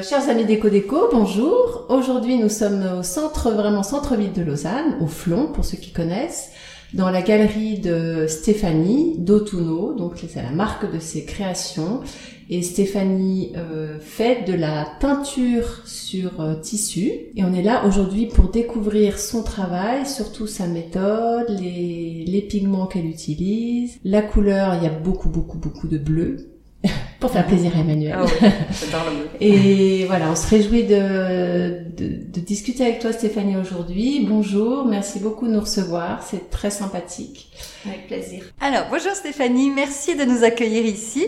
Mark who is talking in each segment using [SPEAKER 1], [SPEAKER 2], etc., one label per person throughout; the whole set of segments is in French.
[SPEAKER 1] Euh, chers amis Déco Déco, bonjour. Aujourd'hui, nous sommes au centre, vraiment centre-ville de Lausanne, au Flon, pour ceux qui connaissent, dans la galerie de Stéphanie d'Autuno. Donc, c'est la marque de ses créations. Et Stéphanie euh, fait de la teinture sur euh, tissu. Et on est là aujourd'hui pour découvrir son travail, surtout sa méthode, les, les pigments qu'elle utilise, la couleur. Il y a beaucoup, beaucoup, beaucoup de bleu pour faire plaisir à Emmanuel.
[SPEAKER 2] Ah ouais, j'adore le.
[SPEAKER 1] Et voilà, on se réjouit de, de, de discuter avec toi Stéphanie aujourd'hui. Bonjour, merci beaucoup de nous recevoir, c'est très sympathique.
[SPEAKER 2] Avec plaisir. Alors, bonjour Stéphanie, merci de nous accueillir ici.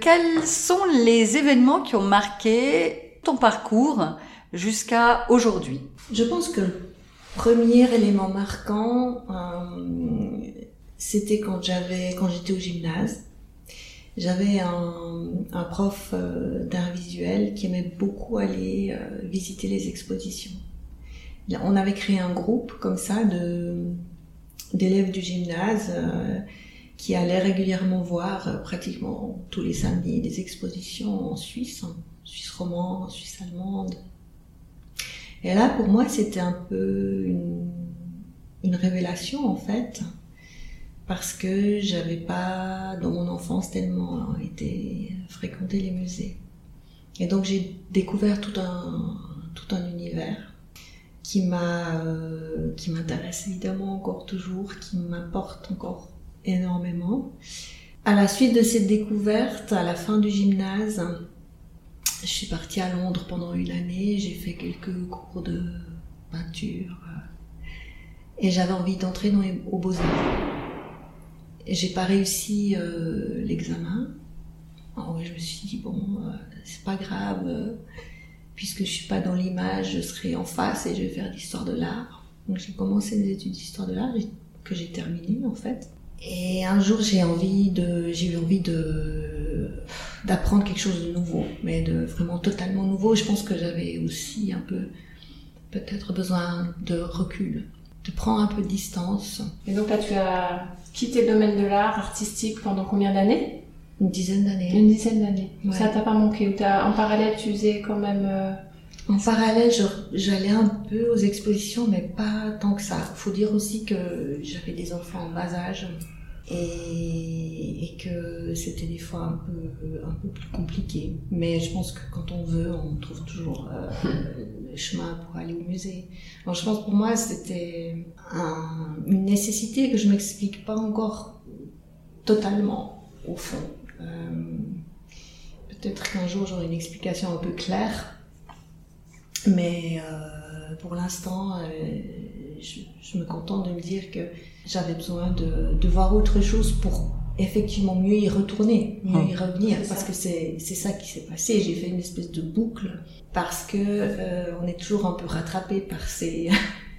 [SPEAKER 2] Quels sont les événements qui ont marqué ton parcours jusqu'à aujourd'hui?
[SPEAKER 3] Je pense que le premier élément marquant, euh, c'était quand j'avais, quand j'étais au gymnase. J'avais un, prof euh, d'art visuel qui aimait beaucoup aller euh, visiter les expositions. On avait créé un groupe comme ça d'élèves du gymnase euh, qui allaient régulièrement voir pratiquement tous les samedis des expositions en Suisse, en Suisse romande, Suisse allemande. Et là, pour moi, c'était un peu une révélation en fait, parce que j'avais pas, dans mon enfance, tellement été fréquenter les musées. Et donc j'ai découvert tout un, tout un univers qui m'a, euh, qui m'intéresse évidemment encore toujours, qui m'apporte encore énormément. À la suite de cette découverte, à la fin du gymnase, je suis partie à Londres pendant une année, j'ai fait quelques cours de peinture euh, et j'avais envie d'entrer dans les- aux beaux-arts. J'ai pas réussi euh, l'examen. Alors, je me suis dit, bon, euh, c'est pas grave, euh, puisque je suis pas dans l'image, je serai en face et je vais faire l'histoire de l'art. Donc j'ai commencé des études d'histoire de l'art que j'ai terminées en fait. Et un jour j'ai envie de, j'ai eu envie de d'apprendre quelque chose de nouveau, mais de vraiment totalement nouveau. Je pense que j'avais aussi un peu peut-être besoin de recul, de prendre un peu de distance.
[SPEAKER 1] Et donc là, tu as quitté le domaine de l'art artistique pendant combien d'années?
[SPEAKER 3] Une dizaine d'années.
[SPEAKER 1] Une dizaine d'années.
[SPEAKER 3] Ouais.
[SPEAKER 1] Ça t'a pas manqué ou t'as- en parallèle, tu faisais quand même... euh,
[SPEAKER 3] En parallèle, j'allais un peu aux expositions, mais pas tant que ça. Faut dire aussi que j'avais des enfants en bas âge et, et que c'était des fois un peu, un peu plus compliqué. Mais je pense que quand on veut, on trouve toujours euh, le chemin pour aller au musée. Alors je pense pour moi, c'était un- une nécessité que je m'explique pas encore totalement, au fond. Euh, Peut-être qu'un jour j'aurai une explication un peu claire. Mais euh, pour l'instant, je, je me contente de me dire que j'avais besoin de, de voir autre chose pour effectivement mieux y retourner, mieux y revenir, parce que c'est c'est ça qui s'est passé. J'ai fait une espèce de boucle parce que euh, on est toujours un peu rattrapé par ses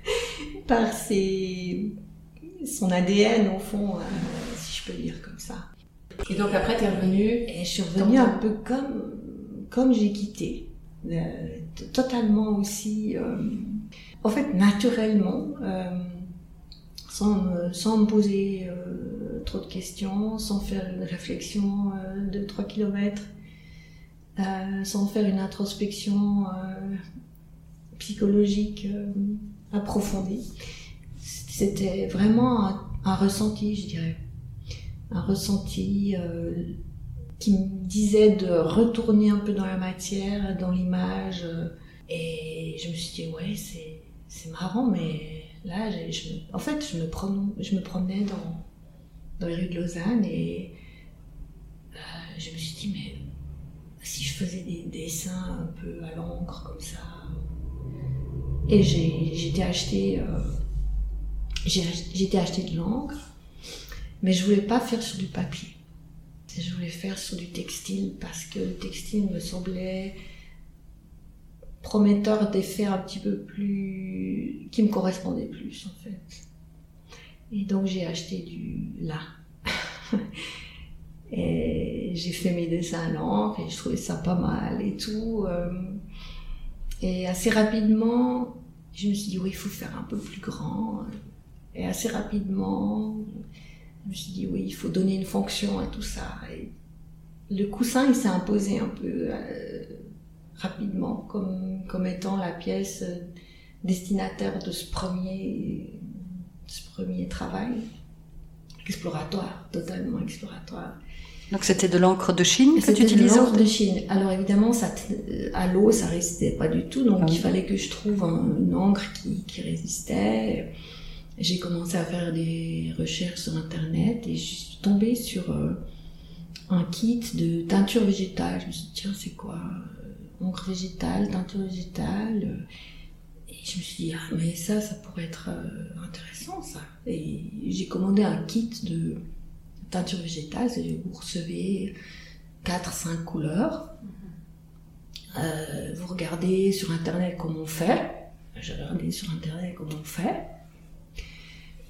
[SPEAKER 3] par ses son ADN au fond, euh, si je peux dire comme ça.
[SPEAKER 1] Et donc après, t'es revenu...
[SPEAKER 3] Et je suis revenue un peu comme, comme j'ai quitté. Euh, totalement aussi, euh, en fait, naturellement, euh, sans, me, sans poser euh, trop de questions, sans faire une réflexion euh, de 3 km, sans faire une introspection psychologique approfondie. C'était vraiment un, ressenti, je dirais un ressenti qui me disait de retourner un peu dans la matière, dans l'image. et je me suis dit, ouais, c'est, c'est marrant, mais là, je, en fait, je me, promenais dans, dans les rues de Lausanne et euh, je me suis dit, mais si je faisais des dessins un peu à l'encre comme ça. Et j'étais acheté, euh, acheté de l'encre mais je voulais pas faire sur du papier. Je voulais faire sur du textile parce que le textile me semblait prometteur d'effets un petit peu plus qui me correspondaient plus en fait. Et donc j'ai acheté du là. et j'ai fait mes dessins à l'encre et je trouvais ça pas mal et tout. euh. Et assez rapidement, je me suis dit oui, il faut faire un peu plus grand. Et assez rapidement, je me suis dit oui, il faut donner une fonction à tout ça. Et le coussin, il s'est imposé un peu euh, rapidement comme, comme étant la pièce euh, destinataire de ce premier, de ce premier travail exploratoire, totalement exploratoire.
[SPEAKER 2] Donc c'était de l'encre de Chine que tu
[SPEAKER 3] C'était de l'encre de Chine. Alors évidemment, ça, t- à l'eau, ça résistait pas du tout, donc
[SPEAKER 2] Ah oui.
[SPEAKER 3] il fallait que je trouve un- une encre qui, qui résistait. J'ai commencé à faire des recherches sur Internet et je suis tombée sur euh, un kit de teinture végétale. Je me suis dit, tiens, c'est quoi euh, Encre végétale, teinture végétale. euh, Et je me suis dit, ah, mais ça, ça pourrait être euh, intéressant, ça. Et j'ai commandé un kit de teinture végétale, vous recevez 4-5 couleurs. Euh, vous regardez sur internet comment on fait. J'ai regardé sur internet comment on fait.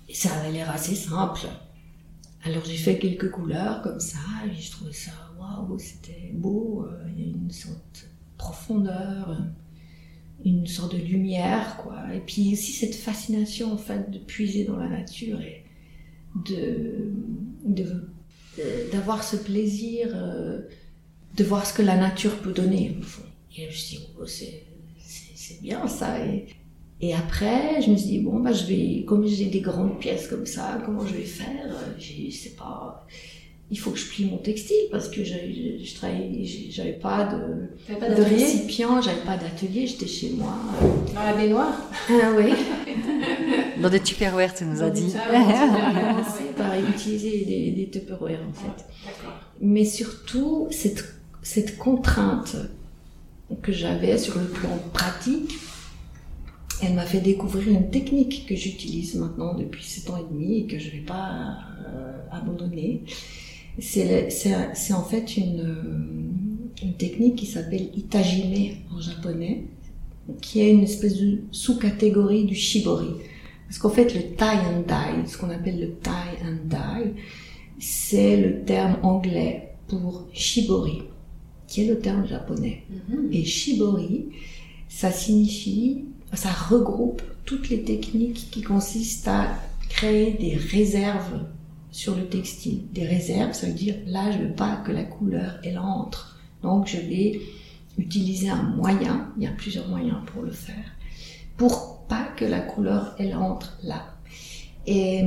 [SPEAKER 3] Et ça avait l'air assez simple. Alors j'ai fait quelques couleurs comme ça, et je trouvais ça waouh, c'était beau. Il y a une sorte profondeur, une sorte de lumière, quoi. Et puis aussi cette fascination en fait de puiser dans la nature et de euh, d'avoir ce plaisir euh, de voir ce que la nature peut donner au fond. Et je me suis dit, oh, c'est bien ça. Et, et après, je me suis dit, bon, bah, je vais, comme j'ai des grandes pièces comme ça, comment je vais faire? Je sais pas. Il faut que je plie mon textile parce que je, je travaillais, j'avais pas de,
[SPEAKER 1] pas
[SPEAKER 3] de récipient, j'avais pas d'atelier, j'étais chez moi.
[SPEAKER 1] Dans la baignoire
[SPEAKER 3] Ah oui.
[SPEAKER 2] Dans des tupperwares, tu nous as dit.
[SPEAKER 3] Par utiliser des, des Tupperware en fait.
[SPEAKER 1] D'accord.
[SPEAKER 3] mais surtout cette, cette contrainte que j'avais sur le plan pratique, elle m'a fait découvrir une technique que j'utilise maintenant depuis 7 ans et demi et que je ne vais pas euh, abandonner. C'est en fait une, euh, une technique qui s'appelle itajime en japonais, qui est une espèce de sous-catégorie du shibori. Parce qu'en fait, le tie and dye, ce qu'on appelle le tie and dye, c'est le terme anglais pour shibori, qui est le terme japonais.
[SPEAKER 1] Mhm.
[SPEAKER 3] Et shibori, ça signifie, ça regroupe toutes les techniques qui consistent à créer des réserves sur le textile. Des réserves, ça veut dire là, je veux pas que la couleur, elle entre. Donc, je vais utiliser un moyen, il y a plusieurs moyens pour le faire, pour pas que la couleur, elle entre là. Et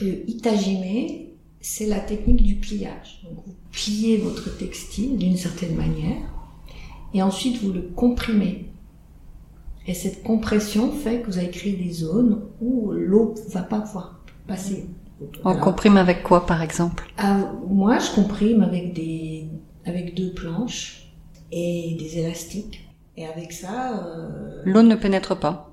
[SPEAKER 3] le itajime, c'est la technique du pliage. Donc, vous pliez votre textile d'une certaine manière et ensuite vous le comprimez. Et cette compression fait que vous avez créé des zones où l'eau ne va pas pouvoir passer.
[SPEAKER 2] On comprime avec quoi, par exemple?
[SPEAKER 3] Ah, moi, je comprime avec des, avec deux planches et des élastiques. Et avec ça, euh,
[SPEAKER 2] L'eau ne pénètre pas.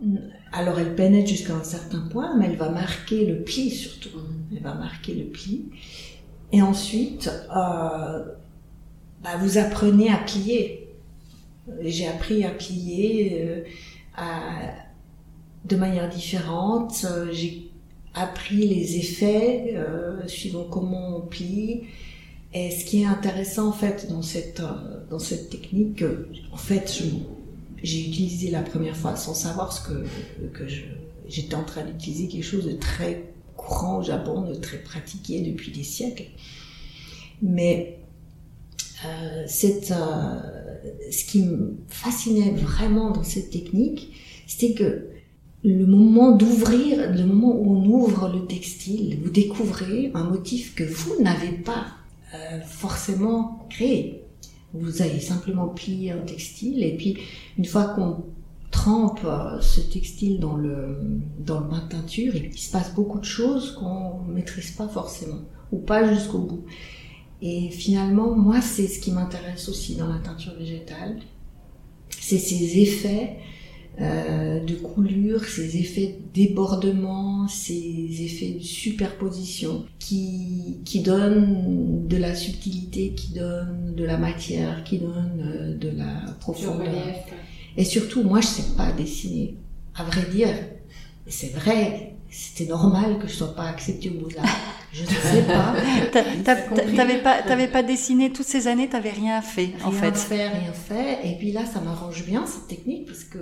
[SPEAKER 3] alors elle pénètre jusqu'à un certain point, mais elle va marquer le pli surtout. Elle va marquer le pli. Et ensuite, euh, bah, vous apprenez à plier. J'ai appris à plier euh, à- de manière différente. Euh, J'ai appris les effets euh, suivant comment on plie. Et ce qui est intéressant en fait dans cette euh, dans cette technique, euh, en fait, j'ai utilisé la première fois sans savoir ce que que j'étais en train d'utiliser quelque chose de très courant au Japon, de très pratiqué depuis des siècles. Mais euh, ce qui me fascinait vraiment dans cette technique, c'était que le moment d'ouvrir, le moment où on ouvre le textile, vous découvrez un motif que vous n'avez pas euh, forcément créé. Vous avez simplement plié un textile et puis une fois qu'on trempe euh, ce textile dans le, dans le bain de teinture, il se passe beaucoup de choses qu'on ne maîtrise pas forcément ou pas jusqu'au bout. Et finalement, moi, c'est ce qui m'intéresse aussi dans la teinture végétale. C'est ces effets euh, de coulure, ces effets de débordement, ces effets de superposition qui, qui donnent de la subtilité, qui donnent de la matière, qui donnent euh, de la profondeur. Et surtout, moi, je sais pas dessiner. À vrai dire, c'est vrai, c'était normal que je sois pas acceptée au Beaux-Arts. Je ne sais pas.
[SPEAKER 2] T'avais pas, t'avais pas dessiné toutes ces années, t'avais rien fait, en
[SPEAKER 3] rien
[SPEAKER 2] fait.
[SPEAKER 3] fait, rien fait. Et puis là, ça m'arrange bien, cette technique, parce que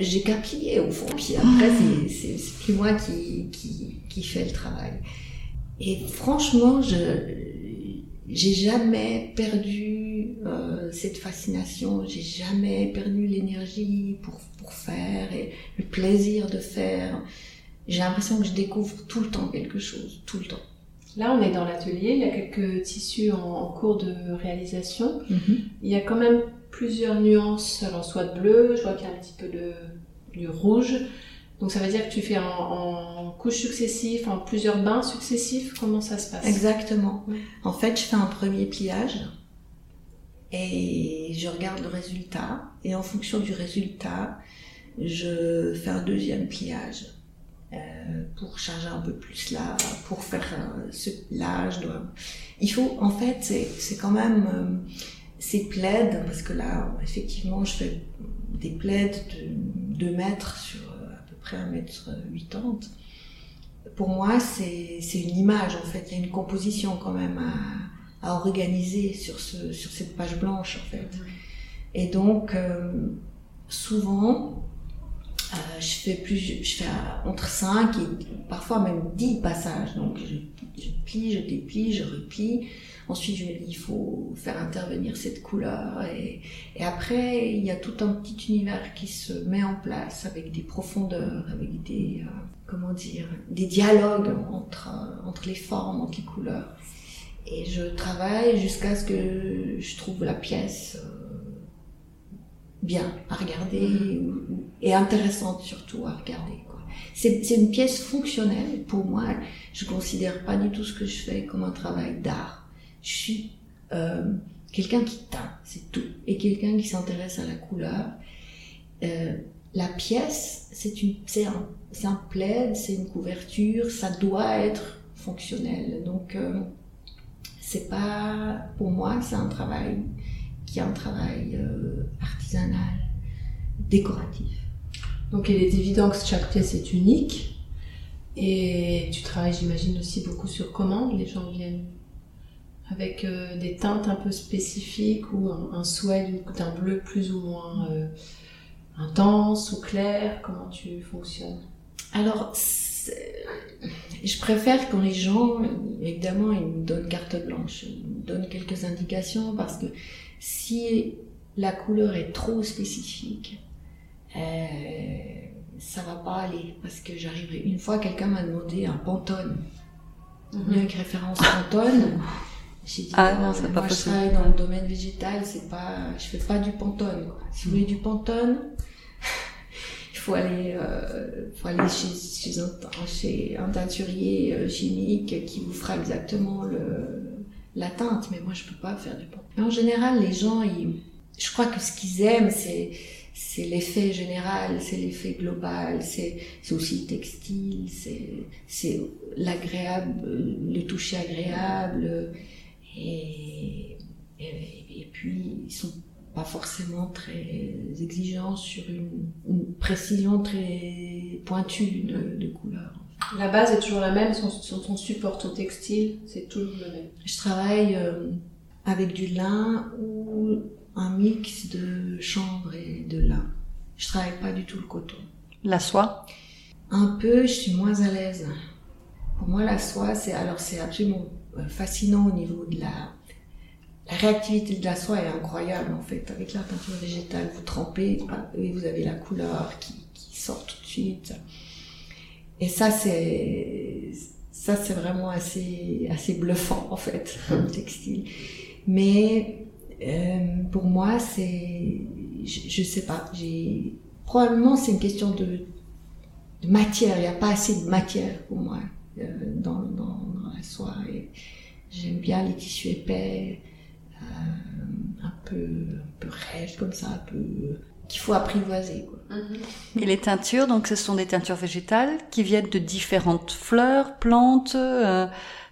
[SPEAKER 3] j'ai qu'à plier, au fond. Puis après, c'est- plus moi qui, qui, qui fait le travail. Et franchement, je, j'ai jamais perdu euh, cette fascination, j'ai jamais perdu l'énergie pour, pour faire et le plaisir de faire. J'ai l'impression que je découvre tout le temps quelque chose, tout le temps.
[SPEAKER 1] Là, on est dans l'atelier, il y a quelques tissus en, en cours de réalisation. Il y a quand même plusieurs nuances, alors soit de bleu, je vois qu'il y a un petit peu de, du rouge. Donc ça veut dire que tu fais en, en couches successives, en plusieurs bains successifs, comment ça se passe?
[SPEAKER 3] Exactement.
[SPEAKER 1] Ouais.
[SPEAKER 3] En fait, je fais un premier pliage et je regarde le résultat. Et en fonction du résultat, je fais un deuxième pliage pour charger un peu plus là, pour faire euh, ce là, je dois. Il faut, en fait, c'est quand même euh, ces plaids parce que là, effectivement, je fais des plaids de 2 mètres sur euh, à peu près 1 mètre 80 pour moi, c'est c'est une image en fait. Il y a une composition quand même à, à organiser sur, ce, sur cette page blanche en fait. Et donc, euh, souvent, euh, je fais plus, je fais entre 5 et parfois même 10 passages. Donc, je, plie, je déplie, je replie. Ensuite, je dis, il faut faire intervenir cette couleur. Et, après, il y a tout un petit univers qui se met en place avec des profondeurs, avec des, euh, comment dire, des dialogues entre, entre les formes, entre les couleurs. Et je travaille jusqu'à ce que je trouve la pièce euh, bien à regarder ou- et intéressante surtout à regarder. C'est une pièce fonctionnelle pour moi. Je considère pas du tout ce que je fais comme un travail d'art. Je suis euh, quelqu'un qui teint, c'est tout, et quelqu'un qui s'intéresse à la couleur. Euh, la pièce, c'est un, un plaid, c'est une couverture, ça doit être fonctionnel. Donc, euh, c'est pas, pour moi, c'est un travail qui est un travail euh, artisanal, décoratif.
[SPEAKER 1] Donc il est évident que chaque pièce est unique. Et tu travailles, j'imagine, aussi beaucoup sur commande. Les gens viennent avec euh, des teintes un peu spécifiques ou un, un souhait d'un bleu plus ou moins euh, intense ou clair. Comment tu fonctionnes?
[SPEAKER 3] Alors, je préfère quand les gens, évidemment, ils me donnent carte blanche, ils me donnent quelques indications parce que si la couleur est trop spécifique, euh, ça va pas aller parce que j'arriverai. Une fois, quelqu'un m'a demandé un pantone, venu avec référence pantone. J'ai dit
[SPEAKER 2] Ah
[SPEAKER 3] non,
[SPEAKER 2] non, pas
[SPEAKER 3] moi je
[SPEAKER 2] possible.
[SPEAKER 3] travaille dans le domaine végétal, c'est pas, je fais pas du pantone. Quoi. Si vous voulez du pantone, il faut aller, euh, faut aller chez, chez, un, chez un teinturier euh, chimique qui vous fera exactement le, la teinte. Mais moi, je peux pas faire du pantone. Mais en général, les gens, ils, je crois que ce qu'ils aiment, c'est c'est l'effet général, c'est l'effet global, c'est aussi le textile, c'est l'agréable, le toucher agréable. Et, et, et puis, ils sont pas forcément très exigeants sur une, une précision très pointue de, de couleur.
[SPEAKER 1] La base est toujours la même, sur, sur ton support, ton textile, c'est toujours le même.
[SPEAKER 3] Je travaille euh, avec du lin ou un mix de chanvre et de lin. Je travaille pas du tout le coton.
[SPEAKER 2] La soie?
[SPEAKER 3] Un peu, je suis moins à l'aise. Pour moi, la soie, c'est alors c'est absolument euh, fascinant au niveau de la la réactivité de la soie est incroyable en fait. Avec la peinture végétale, vous trempez et vous avez la couleur qui, qui sort tout de suite. Et ça, c'est ça, c'est vraiment assez assez bluffant en fait, le textile. Mais euh, pour moi, c'est je, je sais pas. J'ai probablement c'est une question de de matière. Il n'y a pas assez de matière pour moi euh, dans, dans, dans la soie. J'aime bien les tissus épais, euh, un peu un peu rêches comme ça, un peu qu'il faut apprivoiser. Quoi.
[SPEAKER 2] Et les teintures, donc ce sont des teintures végétales qui viennent de différentes fleurs, plantes. euh,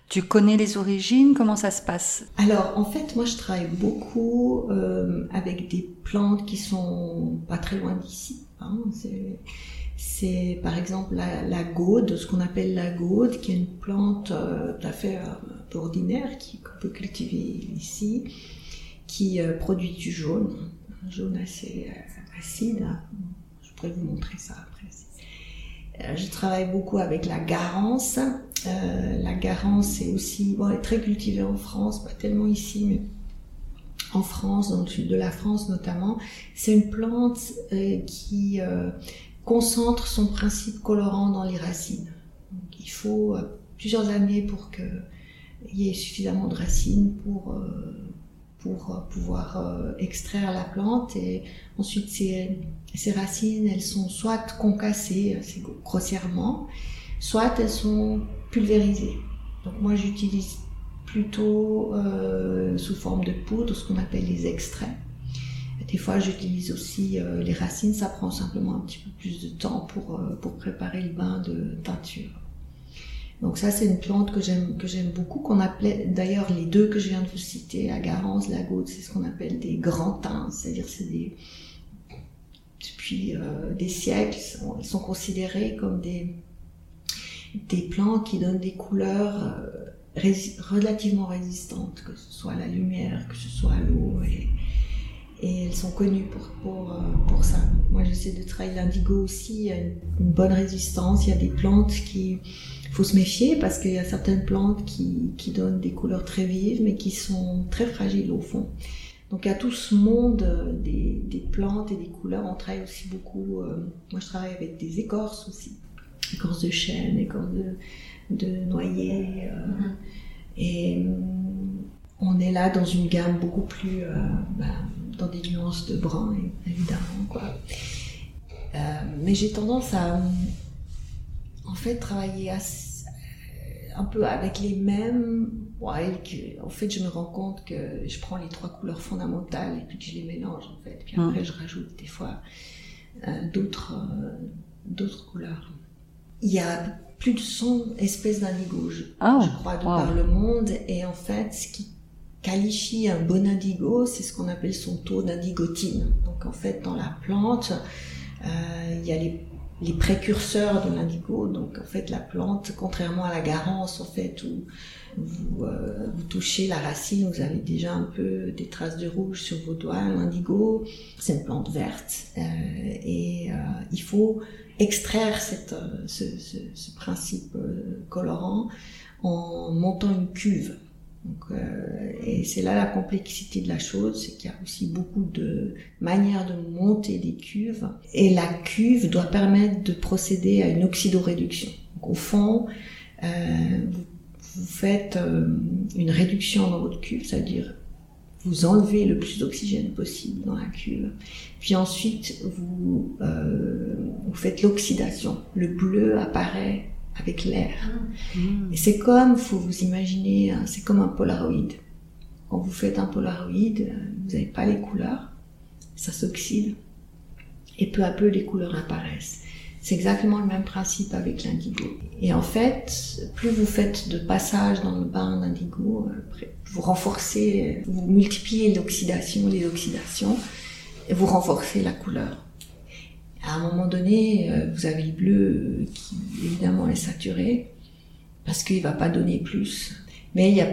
[SPEAKER 2] Tu connais les origines Comment ça se passe?
[SPEAKER 3] Alors, en fait, moi, je travaille beaucoup euh, avec des plantes qui sont pas très loin d'ici. Hein. C'est, par exemple la, la, gaude, ce qu'on appelle la gaude, qui est une plante euh, tout à fait euh, ordinaire qu'on peut cultiver ici, qui euh, produit du jaune, un jaune assez acide. Je pourrais vous montrer ça après. Je travaille beaucoup avec la garance, euh, la garance est aussi est très cultivée en France, pas tellement ici, mais en France, dans le sud de la France notamment. C'est une plante euh, qui euh, concentre son principe colorant dans les racines. Il faut plusieurs années pour qu'il y ait suffisamment de racines pour pour pouvoir extraire la plante et ensuite ces, racines elles sont soit concassées assez grossièrement soit elles sont pulvérisées. Donc moi j'utilise plutôt euh, sous forme de poudre ce qu'on appelle les extraits. Des fois j'utilise aussi euh, les racines, ça prend simplement un petit peu plus de temps pour, euh, pour préparer le bain de teinture. Donc ça c'est une plante que j'aime que j'aime beaucoup, qu'on appelait d'ailleurs les deux que je viens de vous citer, la garance, la goutte, c'est ce qu'on appelle des grands teints, c'est-à-dire c'est des depuis des siècles, ils sont considérés comme des des plantes qui donnent des couleurs euh, relativement résistantes, que ce soit à la lumière, que ce soit à l'eau, et, elles sont connues pour, pour, euh, pour ça. Moi, j'essaie de travailler l'indigo aussi, il y a une, bonne résistance, il y a des plantes qui... Faut se méfier parce qu'il y a certaines plantes qui, qui donnent des couleurs très vives, mais qui sont très fragiles au fond. Donc il y a tout ce monde euh, des, des, plantes et des couleurs. On travaille aussi beaucoup. moi, je travaille avec des écorces aussi écorce de chêne, écorce de, de noyer. Euh. Et euh, on est là dans une gamme beaucoup plus, euh, bah, dans des nuances de brun, évidemment. Mais j'ai tendance à, en fait, travailler un peu avec les mêmes. Ouais, en fait, je me rends compte que je prends les trois couleurs fondamentales et puis que je les mélange, en fait. Puis après, mhm. je rajoute des fois d'autres, d'autres couleurs il y a plus de 100 espèces d'indigo, je, ah, crois, de par le monde. Et en fait, ce qui qualifie un bon indigo, c'est ce qu'on appelle son taux d'indigotine. Donc en fait, dans la plante, euh, il y a les, les précurseurs de l'indigo. Donc en fait, la plante, contrairement à la garance, en fait, où vous, euh, vous touchez la racine, vous avez déjà un peu des traces de rouge sur vos doigts. L'indigo, c'est une plante verte. Euh, et euh, il faut extraire ce, principe colorant en montant une cuve. Donc, euh, et c'est là la complexité de la chose, c'est qu'il y a aussi beaucoup de manières de monter des cuves. Et la cuve doit permettre de procéder à une oxydoréduction. Donc, au fond, euh, vous, faites une réduction dans votre cuve, c'est-à-dire vous enlevez le plus d'oxygène possible dans la cuve. Puis ensuite, vous, euh, vous faites l'oxydation. Le bleu apparaît avec l'air. Mmh. Et c'est comme, faut vous imaginer, hein, c'est comme un polaroid. Quand vous faites un polaroid, euh, vous n'avez pas les couleurs, ça s'oxyde, et peu à peu les couleurs apparaissent. C'est exactement le même principe avec l'indigo. Et en fait, plus vous faites de passage dans le bain d'indigo, euh, vous renforcez, vous multipliez l'oxydation, les oxydations, et vous renforcez la couleur. À un moment donné, euh, vous avez le bleu qui évidemment est saturé, parce qu'il va pas donner plus. Mais il y a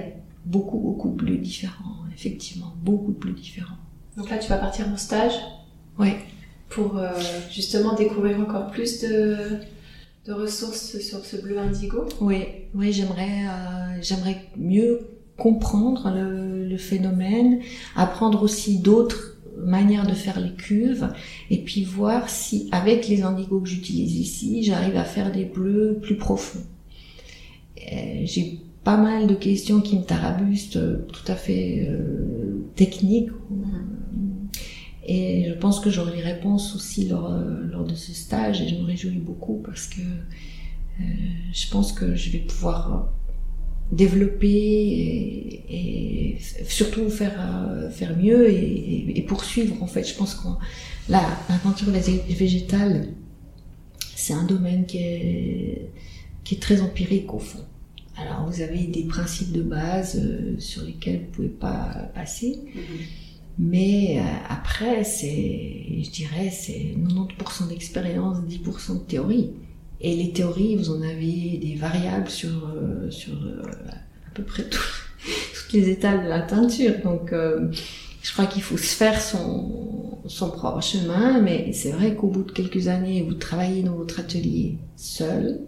[SPEAKER 3] beaucoup, beaucoup de bleus différents, effectivement, beaucoup de bleus différents.
[SPEAKER 1] Donc là, tu vas partir en stage
[SPEAKER 3] Oui
[SPEAKER 1] pour euh, justement découvrir encore plus de, de, ressources sur ce bleu indigo
[SPEAKER 3] Oui, oui j'aimerais euh, j'aimerais mieux comprendre le, le, phénomène, apprendre aussi d'autres manières de faire les cuves et puis voir si avec les indigos que j'utilise ici, j'arrive à faire des bleus plus profonds. Euh, j'ai pas mal de questions qui me tarabustent tout à fait techniques. Et je pense que j'aurai les réponses aussi lors, euh, lors de ce stage et je me réjouis beaucoup parce que euh, je pense que je vais pouvoir développer et, et surtout faire, euh, faire mieux et, et, poursuivre en fait. Je pense que la, peinture végétale, c'est un domaine qui est, qui est très empirique au fond. Alors vous avez des principes de base euh, sur lesquels vous pouvez pas passer. Mais euh, après, c'est, je dirais, c'est 90% d'expérience, 10% de théorie. Et les théories, vous en avez des variables sur, euh, sur euh, à peu près tout- toutes les étapes de la teinture. Donc, euh, je crois qu'il faut se faire son, son propre chemin. Mais c'est vrai qu'au bout de quelques années, vous travaillez dans votre atelier seul.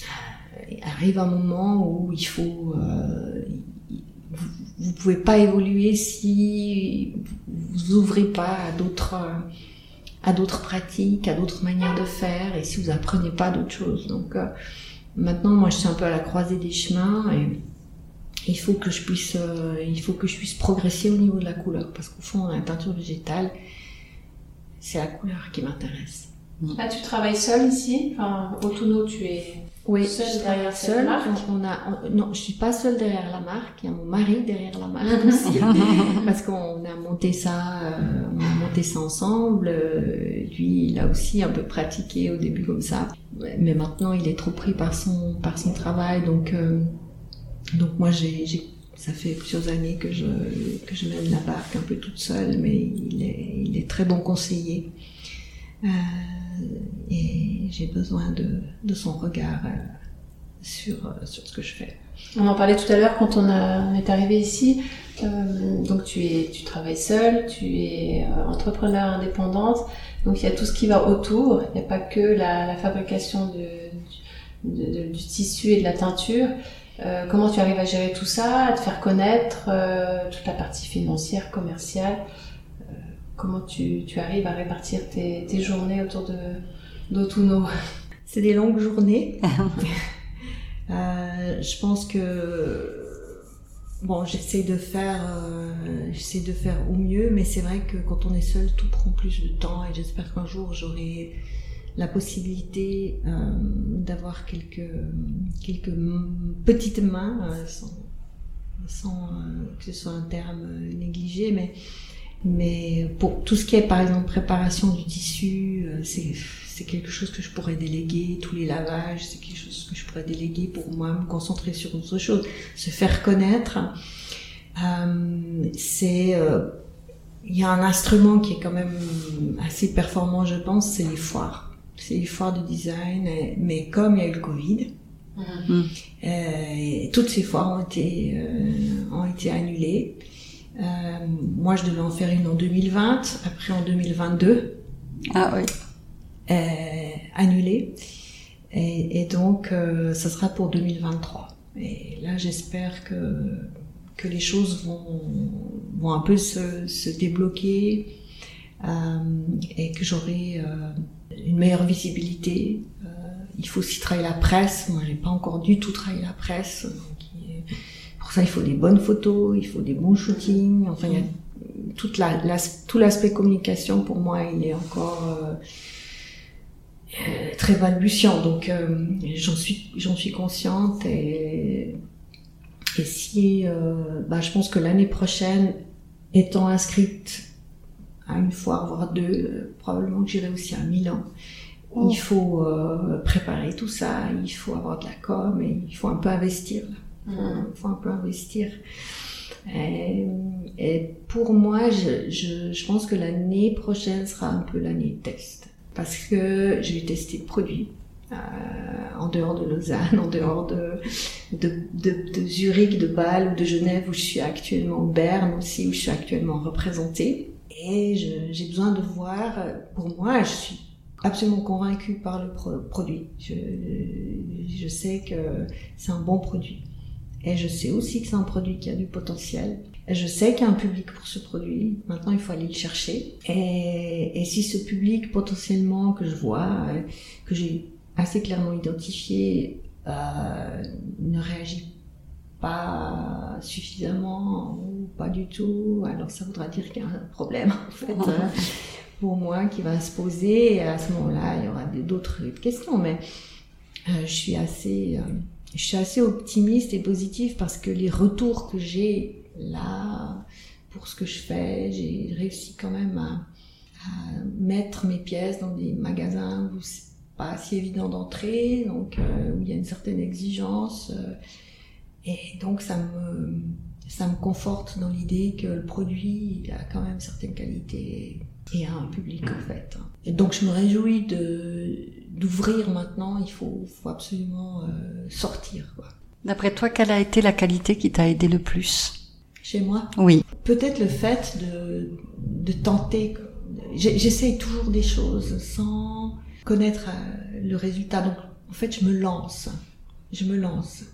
[SPEAKER 3] euh, Arrive un moment où il faut, euh, vous, vous pouvez pas évoluer si vous ouvrez pas à d'autres à d'autres pratiques, à d'autres manières de faire et si vous apprenez pas d'autres choses. Donc euh, maintenant moi je suis un peu à la croisée des chemins et il faut que je puisse euh, il faut que je puisse progresser au niveau de la couleur parce qu'au fond la teinture végétale c'est la couleur qui m'intéresse.
[SPEAKER 1] Ah, tu travailles seul ici Enfin, au Touno, tu es
[SPEAKER 3] Oui,
[SPEAKER 1] Seule derrière cette
[SPEAKER 3] seule.
[SPEAKER 1] marque
[SPEAKER 3] On, on a, on- non, je suis pas seule derrière la marque. Il y a mon mari derrière la marque aussi, parce qu'on a monté ça, euh, on a monté ça ensemble. Euh, lui, il a aussi un peu pratiqué au début comme ça, mais maintenant il est trop pris par son par son travail. Donc euh, donc moi j'ai j'ai ça fait plusieurs années que je que je mène la barque un peu toute seule, mais il est il est très bon conseiller. Euh, et j'ai besoin de, son regard euh, sur, euh, sur ce que je fais.
[SPEAKER 1] On en parlait tout à l'heure quand on, est arrivé ici. Euh, donc tu es, tu travailles seule, tu es euh, entrepreneur indépendante. Donc il y a tout ce qui va autour. Il n'y a pas que la, fabrication du tissu et de la teinture. Euh, comment tu arrives à gérer tout ça, à te faire connaître, euh, toute la partie financière, commerciale? Comment tu, tu arrives à répartir tes, tes journées autour de d'Otuno
[SPEAKER 3] C'est des longues journées. Euh, je pense que bon, j'essaie de faire, euh, j'essaie de faire au mieux, mais c'est vrai que quand on est seul, tout prend plus de temps. Et j'espère qu'un jour j'aurai la possibilité euh, d'avoir quelques quelques petites mains, sans, sans que ce soit un terme négligé, mais mais pour tout ce qui est par exemple préparation du tissu, euh, c'est c'est quelque chose que je pourrais déléguer, tous les lavages, c'est quelque chose que je pourrais déléguer pour moi, me concentrer sur autre chose, se faire connaître. Euh, c'est euh, il y a un instrument qui est quand même assez performant, je pense, c'est les foires. C'est les foires de design, mais comme il y a eu le Covid, euh, toutes ces foires ont été euh, ont été annulées. Euh, moi, je devais en faire une en 2020, après en 2022
[SPEAKER 2] Ah oui.
[SPEAKER 3] euh, annulée. Et, et donc, euh, ça sera pour 2023. Et là, j'espère que, que les choses vont, vont un peu se, se débloquer euh, et que j'aurai une meilleure visibilité. Il faut aussi travailler la presse. Moi, j'ai pas encore du tout travaillé la presse. Donc, pour ça, il faut des bonnes photos, il faut des bons shootings. Enfin, il y a toute la, l'as- tout l'aspect communication pour moi, il est encore euh, euh, très balbutiant. Donc, euh, j'en suis, j'en suis consciente et, et si, euh, bah, je pense que l'année prochaine, étant inscrite à une foire, voire deux, probablement que j'irai aussi à Milan.
[SPEAKER 1] Oh.
[SPEAKER 3] Il faut euh, préparer tout ça, il faut avoir de la com et il faut un peu investir. Là.
[SPEAKER 1] Mhm.
[SPEAKER 3] Il faut un peu investir. Et, et pour moi, je, je, je pense que l'année prochaine sera un peu l'année test. Parce que je vais tester le produit. euh, en dehors de Lausanne, en dehors de, de, de, de Zurich, de Bâle ou de Genève où je suis actuellement, Berne aussi où je suis actuellement représentée. Et j'ai besoin de voir, pour moi, je suis absolument convaincue par le pro- produit. Je, je sais que c'est un bon produit. Et je sais aussi que c'est un produit qui a du potentiel. Et je sais qu'il y a un public pour ce produit. Maintenant, il faut aller le chercher. Et, et si ce public potentiellement que je vois, euh, que j'ai assez clairement identifié, euh, ne réagit pas suffisamment ou pas du tout, alors ça voudra dire qu'il y a un problème en fait euh, pour moi qui va se poser. Et à ce moment-là, il y aura d'autres questions. Mais euh, je suis assez, euh, je suis assez optimiste et positive parce que les retours que j'ai là pour ce que je fais, j'ai réussi quand même à, mettre mes pièces dans des magasins où, c- pas si évident d'entrer, donc euh, où il y a une certaine exigence. euh, et donc ça me, ça me conforte dans l'idée que le produit a quand même certaines qualités et a un public en fait. Et donc je me réjouis de d'ouvrir maintenant. Il faut, faut absolument euh, sortir.
[SPEAKER 2] D'après toi, quelle a été la qualité qui t'a aidé le plus?
[SPEAKER 3] Chez moi,
[SPEAKER 2] Oui.
[SPEAKER 3] peut-être le fait de, de tenter. J'essaye toujours des choses sans connaître euh, le résultat. Donc, en fait, je me lance. Je me lance.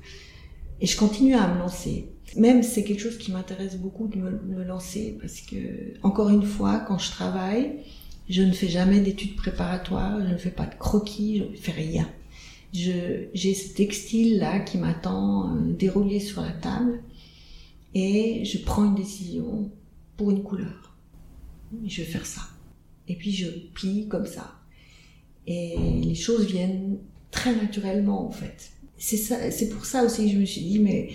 [SPEAKER 3] Et je continue à me lancer. Même c'est quelque chose qui m'intéresse beaucoup de me, lancer parce que, encore une fois, quand je travaille, je ne fais jamais d'études préparatoires, je ne fais pas de croquis, je ne fais rien. J'ai ce textile là qui m'attend euh, déroulé sur la table et je prends une décision pour une couleur. Je vais faire ça. Et puis je plie comme ça. Et les choses viennent très naturellement en fait. C'est pour ça aussi que je me suis dit, mais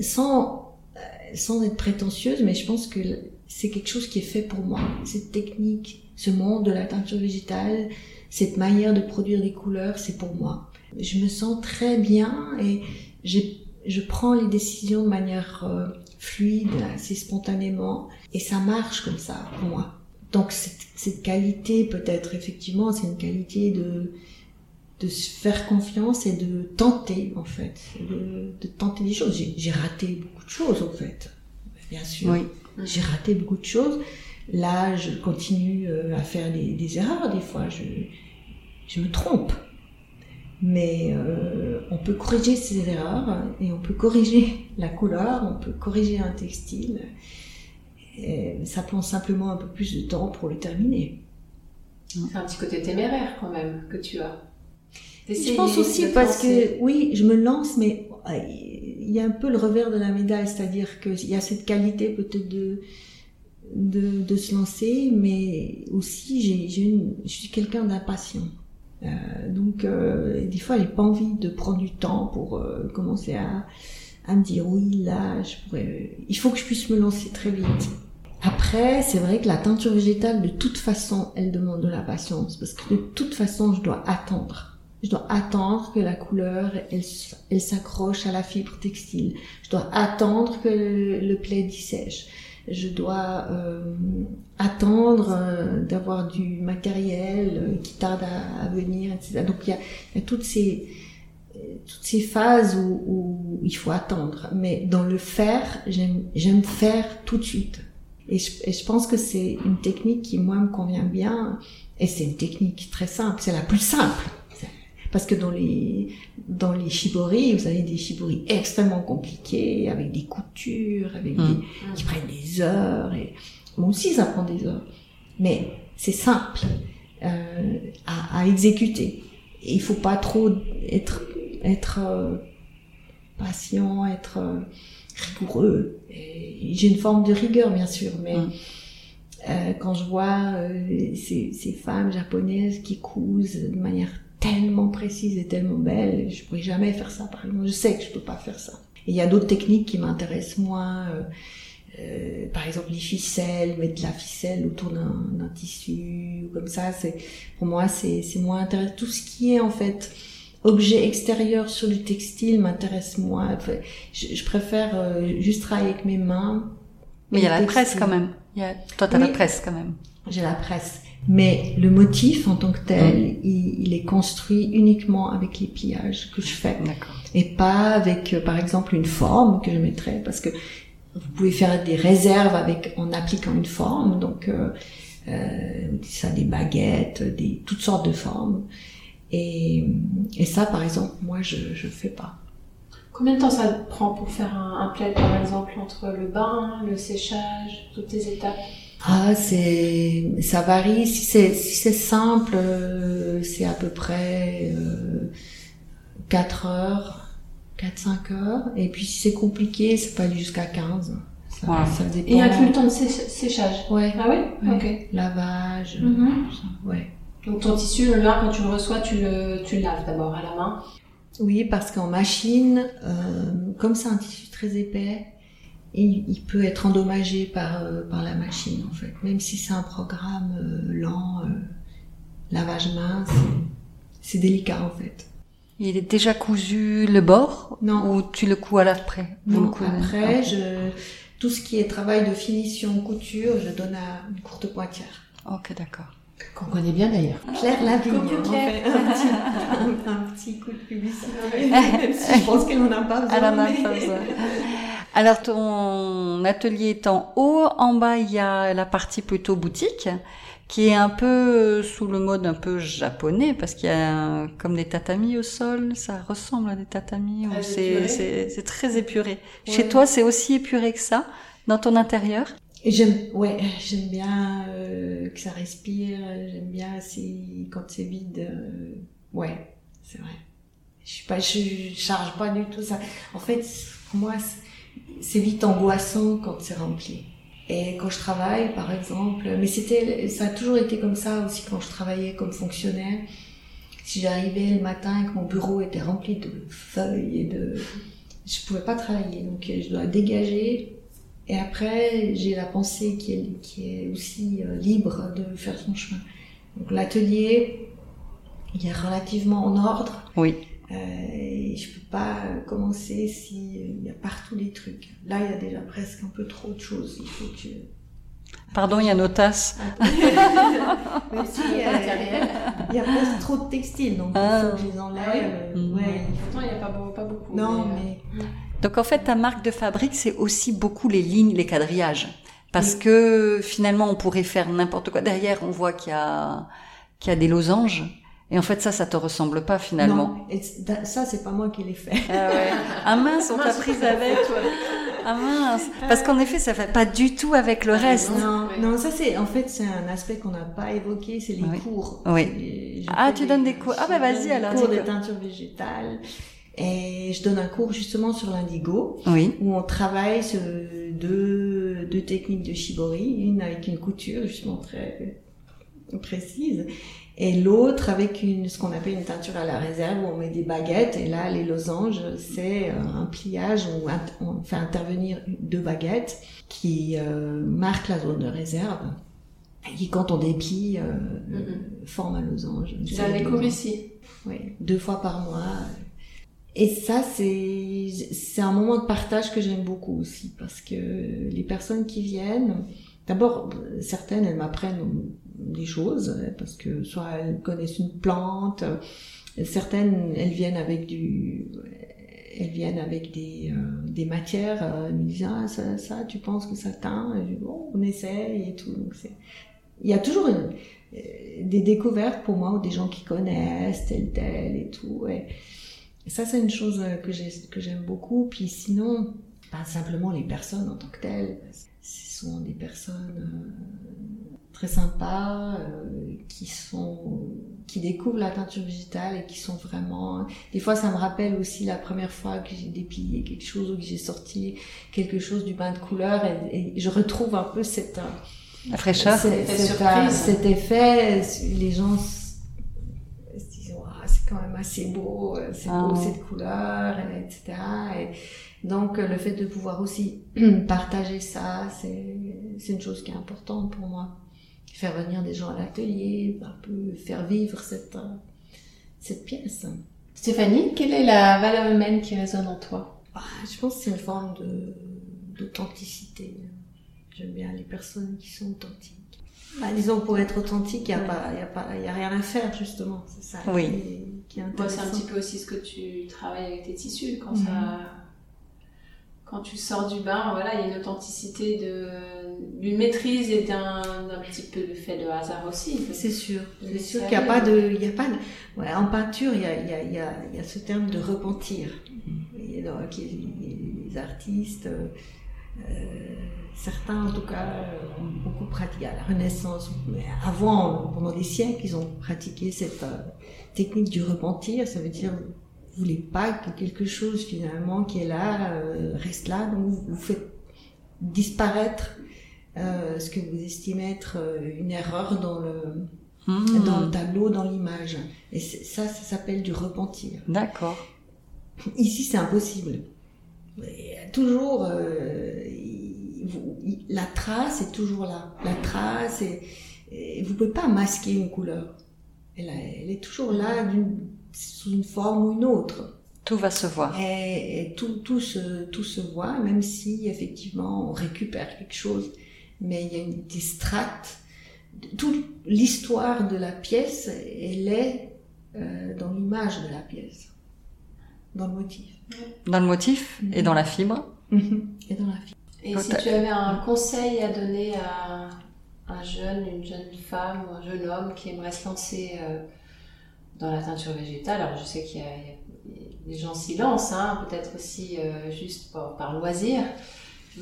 [SPEAKER 3] sans, euh, sans être prétentieuse, mais je pense que c'est quelque chose qui est fait pour moi. Cette technique, ce monde de la teinture végétale, cette manière de produire des couleurs, c'est pour moi. Je me sens très bien et je prends les décisions de manière euh, fluide, assez spontanément, et ça marche comme ça pour moi. Donc cette qualité, peut-être effectivement, c'est une qualité de de se faire confiance et de tenter en fait, de, de tenter des choses. J'ai- J'ai raté beaucoup de choses en fait, bien sûr.
[SPEAKER 2] Oui.
[SPEAKER 3] J'ai raté beaucoup de choses. Là, je continue euh, à faire des, des erreurs des fois. Je, je me trompe. Mais euh, on peut corriger ces erreurs et on peut corriger la couleur, on peut corriger un textile. Et ça prend simplement un peu plus de temps pour le terminer.
[SPEAKER 1] C'est un petit côté téméraire quand même que tu as.
[SPEAKER 3] Je pense aussi parce que oui, je me lance, mais euh, il y a un peu le revers de la médaille, c'est-à-dire qu'il y a cette qualité peut-être de, de de se lancer, mais aussi j'ai j'ai une je suis quelqu'un d'impatient. Euh, donc euh, des fois j'ai pas envie de prendre du temps pour euh, commencer à à me dire oui là je pourrais il faut que je puisse me lancer très vite. Après, c'est vrai que la teinture végétale, de toute façon, elle demande de la patience, parce que de toute façon, je dois attendre. Je dois attendre que la couleur, elle, s'accroche à la fibre textile. Je dois attendre que le, plaid y sèche. Je dois euh, attendre euh, d'avoir du matériel euh, qui tarde à, venir, etc. Donc il y a, toutes ces toutes ces phases où, il faut attendre. Mais dans le faire, j'aime faire tout de suite. Et je pense que c'est une technique qui moi me convient bien. Et c'est une technique très simple, c'est la plus simple. Parce que dans les dans les shibori, vous avez des shibori extrêmement compliqués, avec des coutures, avec
[SPEAKER 2] Mm.
[SPEAKER 3] des, qui prennent des heures. Et moi aussi, ça prend des heures. Mais c'est simple euh, à, à exécuter. Et il faut pas trop être être euh, patient, être euh, rigoureux. J'ai une forme de rigueur, bien sûr, mais
[SPEAKER 2] Mm.
[SPEAKER 3] euh, quand je vois euh, ces, ces femmes japonaises qui cousent de manière tellement précise et tellement belle, je pourrais jamais faire ça, par exemple. Je sais que je peux pas faire ça. Et il y a d'autres techniques qui m'intéressent moins. euh, euh, par exemple, les ficelles, mettre de la ficelle autour d'un tissu, ou comme ça, c'est pour moi c'est moins intéressant. Tout ce qui est en fait objet extérieur sur du textile m'intéresse moins. Enfin, je, je préfère euh, juste travailler avec mes mains.
[SPEAKER 2] Mais il y a la presse quand même. Il y a... Toi, t'as
[SPEAKER 3] Oui.
[SPEAKER 2] la presse quand même.
[SPEAKER 3] J'ai la presse. Mais le motif en tant que tel, il, il est construit uniquement avec les pliages que je fais
[SPEAKER 2] D'accord.
[SPEAKER 3] et pas avec, euh, par exemple, une forme que je mettrais parce que vous pouvez faire des réserves avec en appliquant une forme, donc euh, euh, ça des baguettes, des toutes sortes de formes. Et, et ça, par exemple, moi, je je fais pas.
[SPEAKER 1] Combien de temps ça prend pour faire un, un plaid, par exemple, entre le bain, le séchage, toutes tes étapes?
[SPEAKER 3] Ah, c'est, ça varie. Si c'est, si c'est simple, euh, c'est à peu près euh, 4 heures, 4-5 heures. Et puis si c'est compliqué, ça peut aller jusqu'à 15. Ça,
[SPEAKER 2] Wow.
[SPEAKER 3] ça dépend.
[SPEAKER 1] Et inclut le temps de sé- séchage
[SPEAKER 3] Ouais.
[SPEAKER 1] Ah oui
[SPEAKER 3] Ouais.
[SPEAKER 1] Ok.
[SPEAKER 3] Lavage, ça, ouais.
[SPEAKER 1] Donc ton tissu, là, quand tu le reçois, tu le, tu le laves d'abord à la main?
[SPEAKER 3] Oui, parce qu'en machine, euh, comme c'est un tissu très épais, il, il peut être endommagé par, euh, par la machine, en fait. Même si c'est un programme euh, lent, euh, lavage main, c'est- délicat en fait.
[SPEAKER 2] Il est déjà cousu le bord
[SPEAKER 3] Non.
[SPEAKER 2] Ou tu le couds à l'après
[SPEAKER 3] Non, après, je, tout ce qui est travail de finition, couture, je donne à une courte pointière.
[SPEAKER 2] Ok, d'accord.
[SPEAKER 1] Qu'on connaît bien d'ailleurs.
[SPEAKER 3] Claire Lavigne, on fait un petit, un, un petit coup de publicité. Même si je pense qu'elle n'en a pas besoin.
[SPEAKER 2] Elle en a pas besoin. Alors ton atelier est en haut, en bas il y a la partie plutôt boutique qui est un peu sous le mode un peu japonais parce qu'il y a comme des tatamis au sol, ça ressemble à des tatamis, c'est très épuré.
[SPEAKER 1] Ouais.
[SPEAKER 2] Chez toi c'est aussi épuré que ça dans ton intérieur?
[SPEAKER 3] Et j'aime, ouais, j'aime bien euh, que ça respire. J'aime bien si quand c'est vide. euh, ouais, c'est vrai. Je suis je charge pas du tout ça. En fait, pour moi, c'est- c'est vite angoissant quand c'est rempli. Et quand je travaille, par exemple, mais c'était, ça a toujours été comme ça aussi quand je travaillais comme fonctionnaire. Si j'arrivais le matin et que mon bureau était rempli de feuilles et de, je pouvais pas travailler. Donc je dois dégager et après, j'ai la pensée qui est, qui est aussi euh, libre de faire son chemin. Donc l'atelier, il est relativement en ordre.
[SPEAKER 2] Oui.
[SPEAKER 3] Euh, et je peux pas commencer s'il y a partout des trucs. Là, il y a déjà presque un peu trop de choses. Il faut que...
[SPEAKER 2] Pardon, il y a nos tasses.
[SPEAKER 3] Même si euh,
[SPEAKER 1] Matériel.
[SPEAKER 3] il y a presque trop de textiles, donc
[SPEAKER 2] Ah.
[SPEAKER 3] il faut que je les enlève.
[SPEAKER 1] Ah.
[SPEAKER 3] Euh, ouais, faut-
[SPEAKER 1] Pourtant, il n'y a pas, beau- pas beaucoup.
[SPEAKER 3] Non,
[SPEAKER 1] mais,
[SPEAKER 3] mais
[SPEAKER 2] Donc en fait, ta marque de fabrique, c'est aussi beaucoup les lignes, les quadrillages. Parce que finalement, on pourrait faire n'importe quoi. Derrière, on voit qu'il y a, qu'il y a des losanges. Et en fait, ça, ça te ressemble pas finalement.
[SPEAKER 3] non. Et ça, c'est pas moi qui l'ai fait.
[SPEAKER 2] Ah ouais. Ah mince, on t'a prise avec.
[SPEAKER 1] toi.
[SPEAKER 2] Ah mince. Parce qu'en effet, ça fait pas du tout avec le reste.
[SPEAKER 3] Non, non, ça c'est en fait c'est un aspect qu'on n'a pas évoqué, c'est les
[SPEAKER 2] Oui.
[SPEAKER 3] cours.
[SPEAKER 2] Oui. Ah, tu donnes des cours. Ah, bah, vas-y, alors,
[SPEAKER 3] Cours de teinture végétale et je donne un cours justement sur l'indigo
[SPEAKER 2] Oui.
[SPEAKER 3] où on travaille sur deux, deux techniques de shibori, une avec une couture justement très précise et l'autre avec une ce qu'on appelle une teinture à la réserve où on met des baguettes et là les losanges c'est un pliage où on fait intervenir deux baguettes qui euh, marquent la zone de réserve et qui quand on déplie euh,
[SPEAKER 1] Mhm.
[SPEAKER 3] forme un losange.
[SPEAKER 1] Des
[SPEAKER 3] le-
[SPEAKER 1] cours ici.
[SPEAKER 3] oui, deux fois par mois. Et ça, c'est c'est un moment de partage que j'aime beaucoup aussi parce que les personnes qui viennent, d'abord certaines elles m'apprennent des choses parce que soit elles connaissent une plante, certaines elles viennent avec du elles viennent avec des, euh, des matières, elles me disent ah ça, ça tu penses que ça teint, Et je dis, bon on essaye et tout. Donc c'est il y a toujours euh, des découvertes pour moi ou des gens qui connaissent tel tel et tout. Et, et ça, c'est une chose euh, que j'ai que j'aime beaucoup. Puis sinon, pas simplement les personnes en tant que telles. Ce sont des personnes euh, très sympas euh, qui sont qui découvrent la teinture végétale et qui sont vraiment. Des fois, ça me rappelle aussi la première fois que j'ai déplié quelque chose ou que j'ai sorti quelque chose du bain de couleur et, et je retrouve un peu cette
[SPEAKER 2] La fraîcheur.
[SPEAKER 3] c'est-
[SPEAKER 1] Effet
[SPEAKER 3] c'est
[SPEAKER 1] surprise.
[SPEAKER 3] un- cet effet, les gens s- se disent Ouah, c'est quand même assez beau, euh, c'est
[SPEAKER 2] Ah
[SPEAKER 3] beau cette couleur, et etc. Et donc euh, le fait de pouvoir aussi partager ça, c'est une chose qui est importante pour moi. Faire venir des gens à l'atelier, un peu faire vivre cette, euh, cette pièce.
[SPEAKER 1] Stéphanie, quelle est la valeur humaine qui résonne en toi?
[SPEAKER 3] Ah, je pense que c'est une forme d'authenticité. J'aime bien les personnes qui sont authentiques. Bah, disons, pour être authentique, il n'y a,
[SPEAKER 1] Ouais.
[SPEAKER 3] pas- y a, pas- y a rien à faire, justement. C'est ça
[SPEAKER 2] Oui.
[SPEAKER 3] Qui est
[SPEAKER 1] Moi, c'est un petit peu aussi ce que tu travailles avec tes tissus. Quand,
[SPEAKER 3] Mhm.
[SPEAKER 1] ça, quand tu sors du bain, voilà, il y a une authenticité, d'une maîtrise et d'un, petit peu de fait de hasard aussi.
[SPEAKER 3] C'est sûr. C'est sûr qu'il n'y a pas de... Il y a pas de ouais, en peinture, il y a, il y, a, il y, a, il y a ce terme de repentir. Et donc, les, les artistes, euh, certains en tout cas, euh, ont beaucoup pratiqué à la Renaissance. Mais avant, pendant des siècles, ils ont pratiqué cette euh, technique du repentir. Ça veut dire, vous voulez pas que quelque chose finalement qui est là euh, reste là, donc vous, vous faites disparaître euh, ce que vous estimez être euh, une erreur dans le,
[SPEAKER 2] Hmm.
[SPEAKER 3] dans le tableau, dans l'image. Et ça, ça s'appelle du repentir.
[SPEAKER 2] D'accord.
[SPEAKER 3] Ici, c'est impossible. Mais toujours, euh, il- vous- il- la trace est toujours là. La trace, est, et vous pouvez pas masquer une couleur. Elle, elle est toujours là d'une- sous une forme ou une autre.
[SPEAKER 2] Tout va se voir.
[SPEAKER 3] Et, et tout, tout, se, tout se voit, même si effectivement on récupère quelque chose. Mais il y a une, des strates. Toute l'histoire de la pièce, elle est euh, dans l'image de la pièce, dans le motif.
[SPEAKER 2] Dans le motif et dans la fibre.
[SPEAKER 3] Et dans la fibre.
[SPEAKER 1] Et si tu avais un conseil à donner à un jeune, une jeune femme ou un jeune homme qui aimerait se lancer euh, dans la teinture végétale, alors je sais qu'il y a, il y a- les gens s'y lancent, hein, peut-être aussi euh, juste par, par loisir,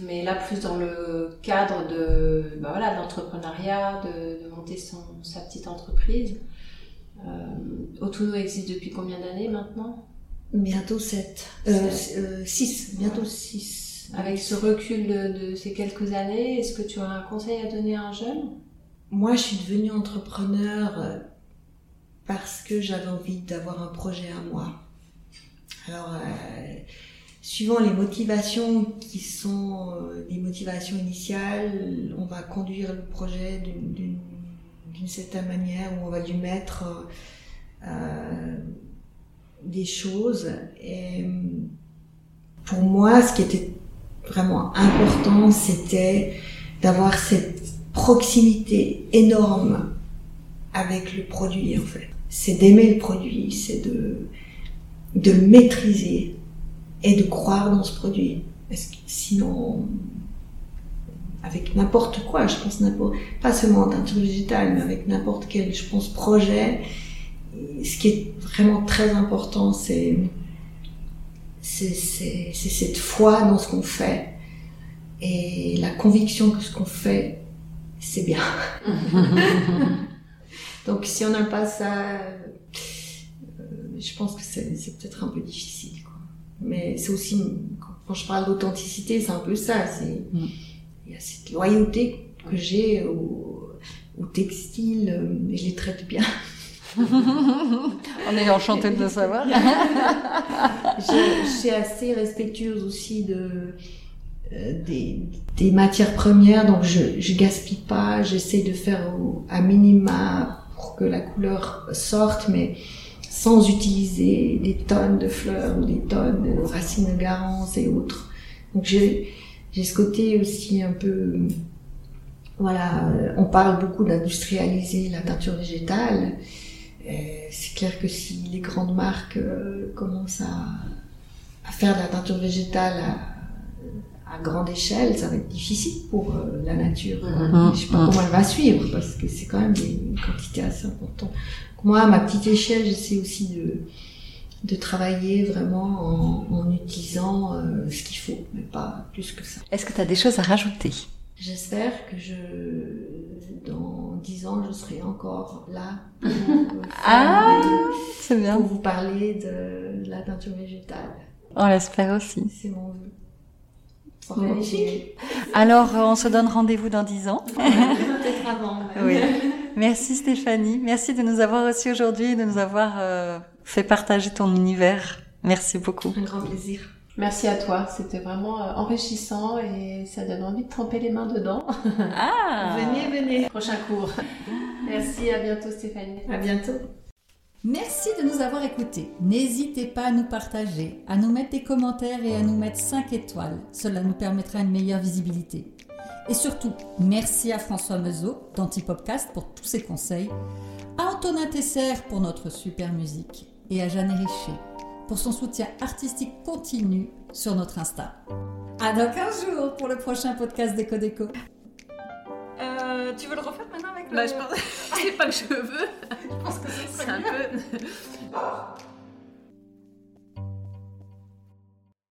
[SPEAKER 1] mais là plus dans le cadre de bah voilà, d'entrepreneuriat, de, de monter son, sa petite entreprise. Euh, Otuno existe depuis combien d'années maintenant?
[SPEAKER 3] Bientôt 7. Euh, 6. Bientôt 6.
[SPEAKER 1] Avec ce recul de, de ces quelques années, est-ce que tu as un conseil à donner à un jeune?
[SPEAKER 3] Moi, je suis devenue entrepreneur euh, parce que j'avais envie d'avoir un projet à moi. Alors, euh, suivant les motivations qui sont euh, des motivations initiales, on va conduire le projet d'une- certaine manière où on va lui mettre euh, euh, des choses. Et euh, pour moi, ce qui était vraiment important, c'était d'avoir cette proximité énorme avec le produit en fait. C'est d'aimer le produit, c'est de, de maîtriser et de croire dans ce produit. Parce que sinon, avec n'importe quoi, je pense pas seulement en teinture végétale, mais avec n'importe quel, je pense, projet, ce qui est vraiment très important, c'est cette foi dans ce qu'on fait et la conviction que ce qu'on fait, c'est bien. Donc si on n'a pas ça, euh, je pense que c'est peut-être un peu difficile. Quoi. Mais c'est aussi, quand- je parle d'authenticité, c'est un peu ça. C'est
[SPEAKER 2] Mm.
[SPEAKER 3] Il y a cette loyauté que j'ai au, au textile, euh, et je les traite bien.
[SPEAKER 2] On est enchanté de le savoir.
[SPEAKER 3] je, suis assez respectueuse aussi de euh, des, des matières premières, donc je, je gaspille pas, j'essaie de faire au, à minima pour que la couleur sorte, mais sans utiliser des tonnes de fleurs ou des tonnes de racines de garance et autres. Donc j'ai ce côté aussi un peu voilà, on parle beaucoup d'industrialiser la teinture végétale. Euh, C'est clair que si les grandes marques euh, commencent à, à faire de la teinture végétale à, à grande échelle, ça va être difficile pour euh, la nature.
[SPEAKER 1] Mhm.
[SPEAKER 3] Je sais pas
[SPEAKER 2] Mhm.
[SPEAKER 3] comment elle va suivre parce que c'est quand même des quantités assez importantes. Moi, à ma petite échelle, j'essaie aussi de, de travailler vraiment en, en utilisant euh, ce qu'il faut, mais pas plus que ça.
[SPEAKER 2] Est-ce que tu as des choses à rajouter?
[SPEAKER 3] J'espère que je, dans dix ans, je serai encore là pour,
[SPEAKER 2] Ah,
[SPEAKER 3] des-
[SPEAKER 2] C'est bien.
[SPEAKER 3] pour vous parler de, la teinture végétale.
[SPEAKER 2] On l'espère aussi.
[SPEAKER 3] C'est mon vœu.
[SPEAKER 1] Magnifique.
[SPEAKER 2] Alors, euh, on se donne rendez-vous dans 10 ans.
[SPEAKER 3] Peut-être avant.
[SPEAKER 2] Oui. Merci Stéphanie. Merci de nous avoir reçus aujourd'hui et de nous avoir euh, fait partager ton univers. Merci beaucoup.
[SPEAKER 3] Un grand plaisir.
[SPEAKER 1] Merci à toi, c'était vraiment euh, enrichissant et ça donne envie de tremper les mains dedans.
[SPEAKER 2] Ah
[SPEAKER 3] Venez, venez.
[SPEAKER 1] Prochain cours. Merci, à bientôt Stéphanie.
[SPEAKER 3] À bientôt.
[SPEAKER 4] Merci de nous avoir écoutés. N'hésitez pas à nous partager, à nous mettre des commentaires et à nous mettre 5 étoiles. Cela nous permettra une meilleure visibilité. Et surtout, merci à François Meuseau d'Antipopcast pour tous ses conseils, à Antonin Tesser pour notre super musique et à Jeanne Richer pour son soutien artistique continu sur notre Insta. À dans 15 jours pour le prochain podcast Déco Déco.
[SPEAKER 5] Euh, tu veux le refaire maintenant avec le...
[SPEAKER 6] Bah, je pense... c'est pas que je veux. Je pense que c'est un peu.